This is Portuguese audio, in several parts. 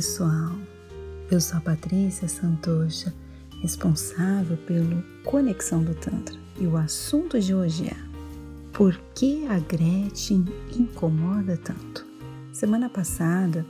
pessoal, eu sou a Patrícia Santocha, responsável pelo Conexão do Tantra. E o assunto de hoje é Por que a Gretchen incomoda tanto? Semana passada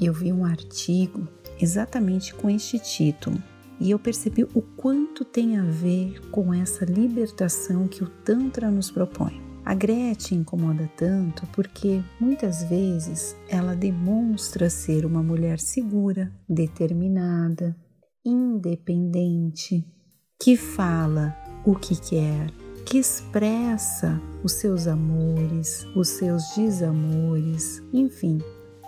eu vi um artigo exatamente com este título e eu percebi o quanto tem a ver com essa libertação que o Tantra nos propõe. A Gretchen incomoda tanto porque muitas vezes ela demonstra ser uma mulher segura, determinada, independente, que fala o que quer, que expressa os seus amores, os seus desamores, enfim,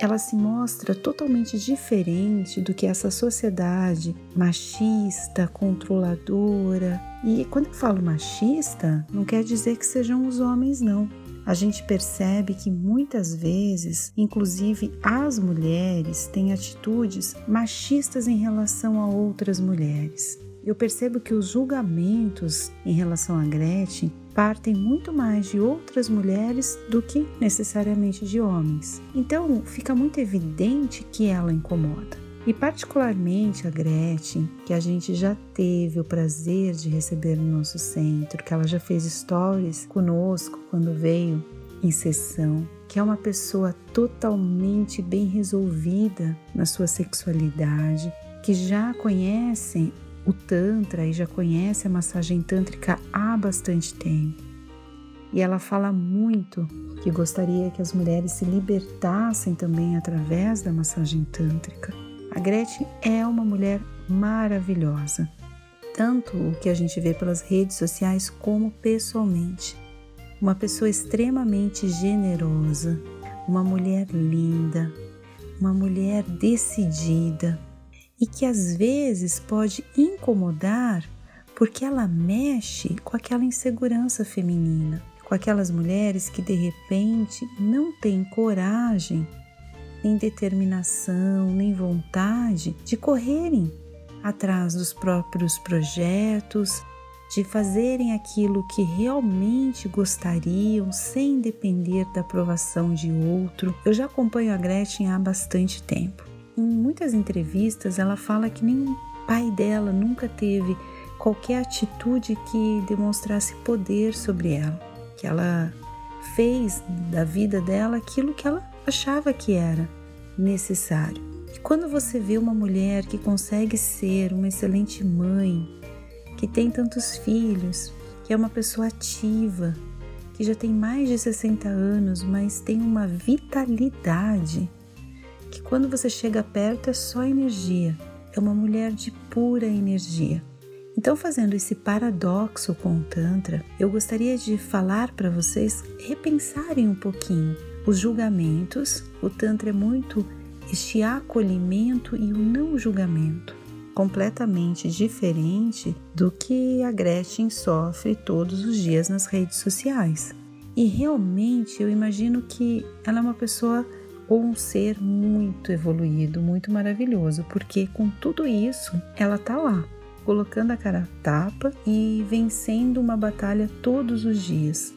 ela se mostra totalmente diferente do que essa sociedade machista, controladora. E quando eu falo machista, não quer dizer que sejam os homens, não. A gente percebe que muitas vezes, inclusive as mulheres, têm atitudes machistas em relação a outras mulheres. Eu percebo que os julgamentos em relação a Gretchen partem muito mais de outras mulheres do que necessariamente de homens. Então fica muito evidente que ela incomoda. E particularmente a Gretchen, que a gente já teve o prazer de receber no nosso centro, que ela já fez stories conosco quando veio em sessão, que é uma pessoa totalmente bem resolvida na sua sexualidade, que já conhecem o Tantra e já conhece a massagem tântrica há bastante tempo. E ela fala muito que gostaria que as mulheres se libertassem também através da massagem tântrica. A Gretchen é uma mulher maravilhosa, tanto o que a gente vê pelas redes sociais como pessoalmente. Uma pessoa extremamente generosa, uma mulher linda, uma mulher decidida, e que às vezes pode incomodar porque ela mexe com aquela insegurança feminina, com aquelas mulheres que de repente não têm coragem, nem determinação, nem vontade de correrem atrás dos próprios projetos, de fazerem aquilo que realmente gostariam sem depender da aprovação de outro. Eu já acompanho a Gretchen há bastante tempo em muitas entrevistas ela fala que nem o pai dela nunca teve qualquer atitude que demonstrasse poder sobre ela, que ela fez da vida dela aquilo que ela achava que era necessário. E quando você vê uma mulher que consegue ser uma excelente mãe, que tem tantos filhos, que é uma pessoa ativa, que já tem mais de 60 anos, mas tem uma vitalidade que quando você chega perto é só energia, é uma mulher de pura energia. Então, fazendo esse paradoxo com o Tantra, eu gostaria de falar para vocês repensarem um pouquinho os julgamentos. O Tantra é muito este acolhimento e o não julgamento, completamente diferente do que a Gretchen sofre todos os dias nas redes sociais. E realmente eu imagino que ela é uma pessoa ou um ser muito evoluído, muito maravilhoso, porque com tudo isso ela tá lá, colocando a cara a tapa e vencendo uma batalha todos os dias.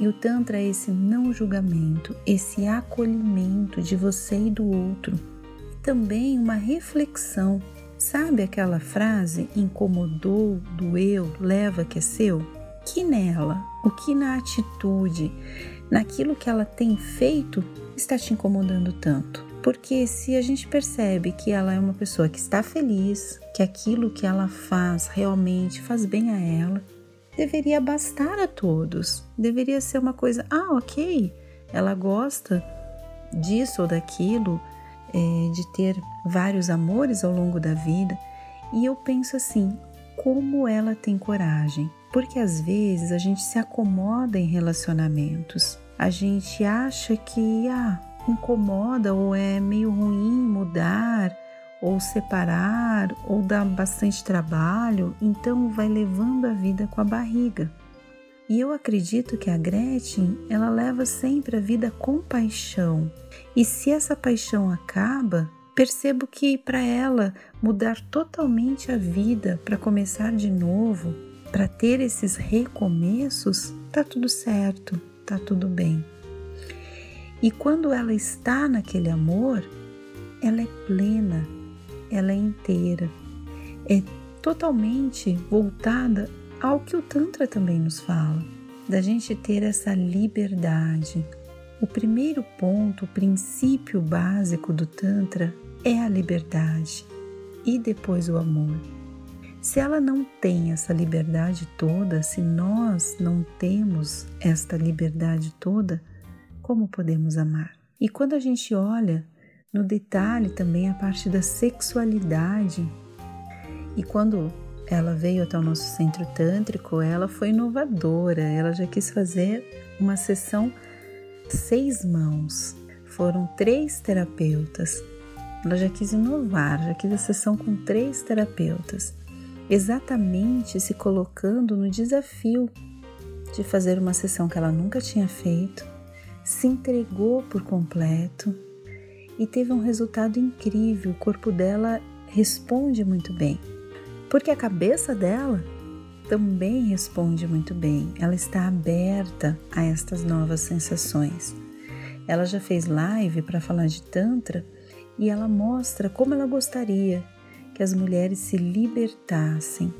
E o Tantra é esse não julgamento, esse acolhimento de você e do outro. E também uma reflexão. Sabe aquela frase incomodou, doeu, leva que é seu? Que nela, o que na atitude, naquilo que ela tem feito está te incomodando tanto? Porque se a gente percebe que ela é uma pessoa que está feliz, que aquilo que ela faz realmente faz bem a ela, deveria bastar a todos. Deveria ser uma coisa, ah, ok, ela gosta disso ou daquilo, é, de ter vários amores ao longo da vida. E eu penso assim, como ela tem coragem? Porque às vezes a gente se acomoda em relacionamentos a gente acha que ah, incomoda ou é meio ruim mudar ou separar ou dá bastante trabalho, então vai levando a vida com a barriga. E eu acredito que a Gretchen, ela leva sempre a vida com paixão. E se essa paixão acaba, percebo que para ela mudar totalmente a vida, para começar de novo, para ter esses recomeços, tá tudo certo tá tudo bem. E quando ela está naquele amor, ela é plena, ela é inteira, é totalmente voltada ao que o Tantra também nos fala, da gente ter essa liberdade. O primeiro ponto, o princípio básico do Tantra é a liberdade e depois o amor. Se ela não tem essa liberdade toda, se nós não temos esta liberdade toda, como podemos amar? E quando a gente olha no detalhe também a parte da sexualidade, e quando ela veio até o nosso centro tântrico, ela foi inovadora, ela já quis fazer uma sessão seis mãos. Foram três terapeutas. Ela já quis inovar, já quis a sessão com três terapeutas exatamente se colocando no desafio de fazer uma sessão que ela nunca tinha feito, se entregou por completo e teve um resultado incrível. O corpo dela responde muito bem, porque a cabeça dela também responde muito bem. Ela está aberta a estas novas sensações. Ela já fez live para falar de Tantra e ela mostra como ela gostaria que as mulheres se libertassem.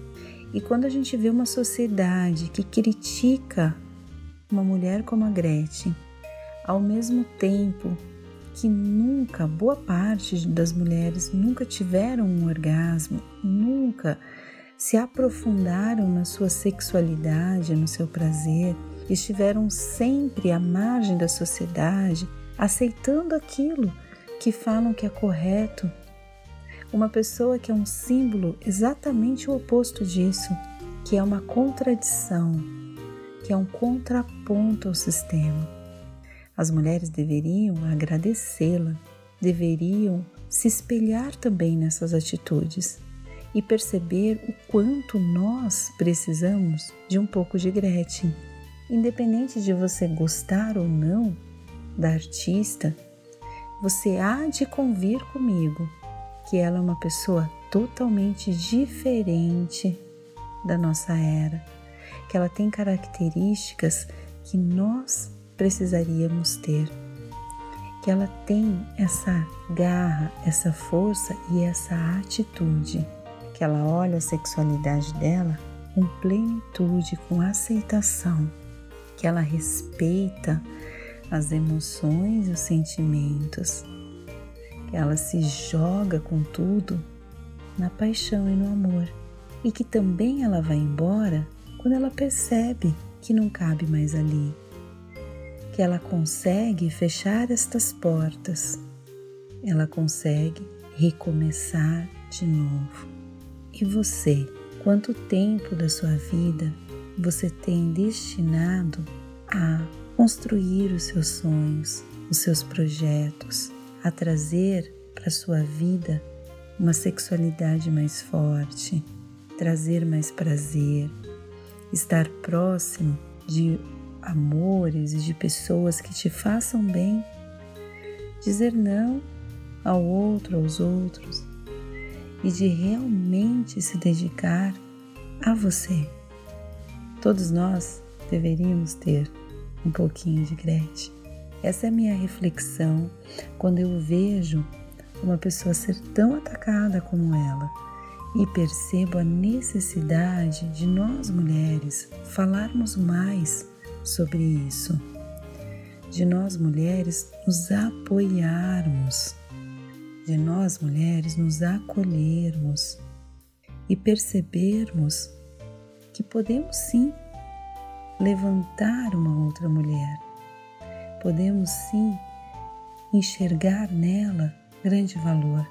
E quando a gente vê uma sociedade que critica uma mulher como a Gretchen, ao mesmo tempo que nunca, boa parte das mulheres nunca tiveram um orgasmo, nunca se aprofundaram na sua sexualidade, no seu prazer, estiveram sempre à margem da sociedade, aceitando aquilo que falam que é correto uma pessoa que é um símbolo exatamente o oposto disso, que é uma contradição, que é um contraponto ao sistema. As mulheres deveriam agradecê-la, deveriam se espelhar também nessas atitudes e perceber o quanto nós precisamos de um pouco de Gretchen. Independente de você gostar ou não da artista, você há de convir comigo que ela é uma pessoa totalmente diferente da nossa era, que ela tem características que nós precisaríamos ter, que ela tem essa garra, essa força e essa atitude, que ela olha a sexualidade dela com plenitude, com aceitação, que ela respeita as emoções os sentimentos, ela se joga com tudo na paixão e no amor, e que também ela vai embora quando ela percebe que não cabe mais ali, que ela consegue fechar estas portas, ela consegue recomeçar de novo. E você, quanto tempo da sua vida você tem destinado a construir os seus sonhos, os seus projetos, a trazer para sua vida uma sexualidade mais forte, trazer mais prazer, estar próximo de amores e de pessoas que te façam bem, dizer não ao outro, aos outros e de realmente se dedicar a você. Todos nós deveríamos ter um pouquinho de Gretchen. Essa é a minha reflexão quando eu vejo uma pessoa ser tão atacada como ela e percebo a necessidade de nós mulheres falarmos mais sobre isso, de nós mulheres nos apoiarmos, de nós mulheres nos acolhermos e percebermos que podemos sim levantar uma outra mulher podemos sim enxergar nela grande valor.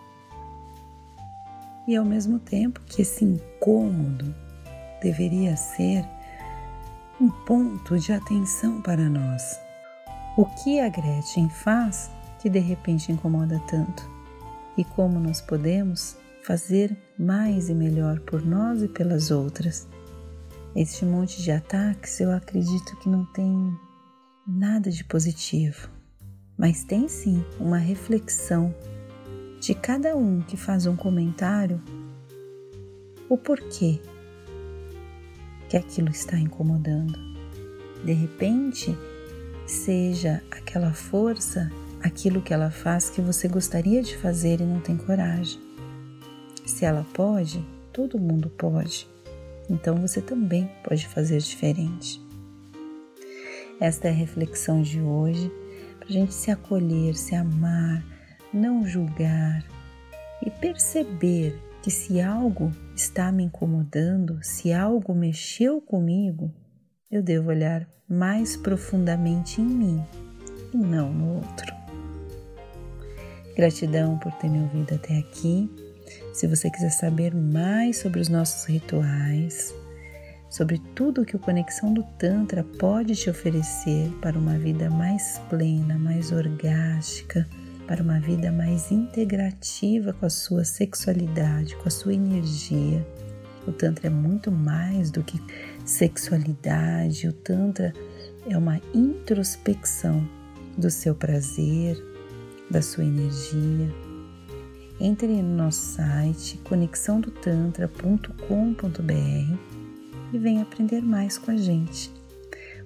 E ao mesmo tempo que esse incômodo deveria ser um ponto de atenção para nós. O que a Gretchen faz que de repente incomoda tanto? E como nós podemos fazer mais e melhor por nós e pelas outras? Este monte de ataques eu acredito que não tem nada de positivo, mas tem sim uma reflexão de cada um que faz um comentário o porquê que aquilo está incomodando. De repente, seja aquela força aquilo que ela faz que você gostaria de fazer e não tem coragem. Se ela pode, todo mundo pode. Então você também pode fazer diferente. Esta é a reflexão de hoje, para a gente se acolher, se amar, não julgar e perceber que se algo está me incomodando, se algo mexeu comigo, eu devo olhar mais profundamente em mim e não no outro. Gratidão por ter me ouvido até aqui. Se você quiser saber mais sobre os nossos rituais, sobre tudo que o Conexão do Tantra pode te oferecer para uma vida mais plena, mais orgástica, para uma vida mais integrativa com a sua sexualidade, com a sua energia. O Tantra é muito mais do que sexualidade, o Tantra é uma introspecção do seu prazer, da sua energia. Entre no nosso site conexãodotantra.com.br e venha aprender mais com a gente.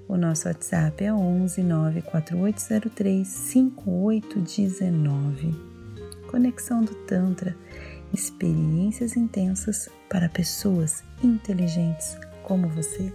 O nosso WhatsApp é 11 94803 5819. Conexão do Tantra experiências intensas para pessoas inteligentes como você.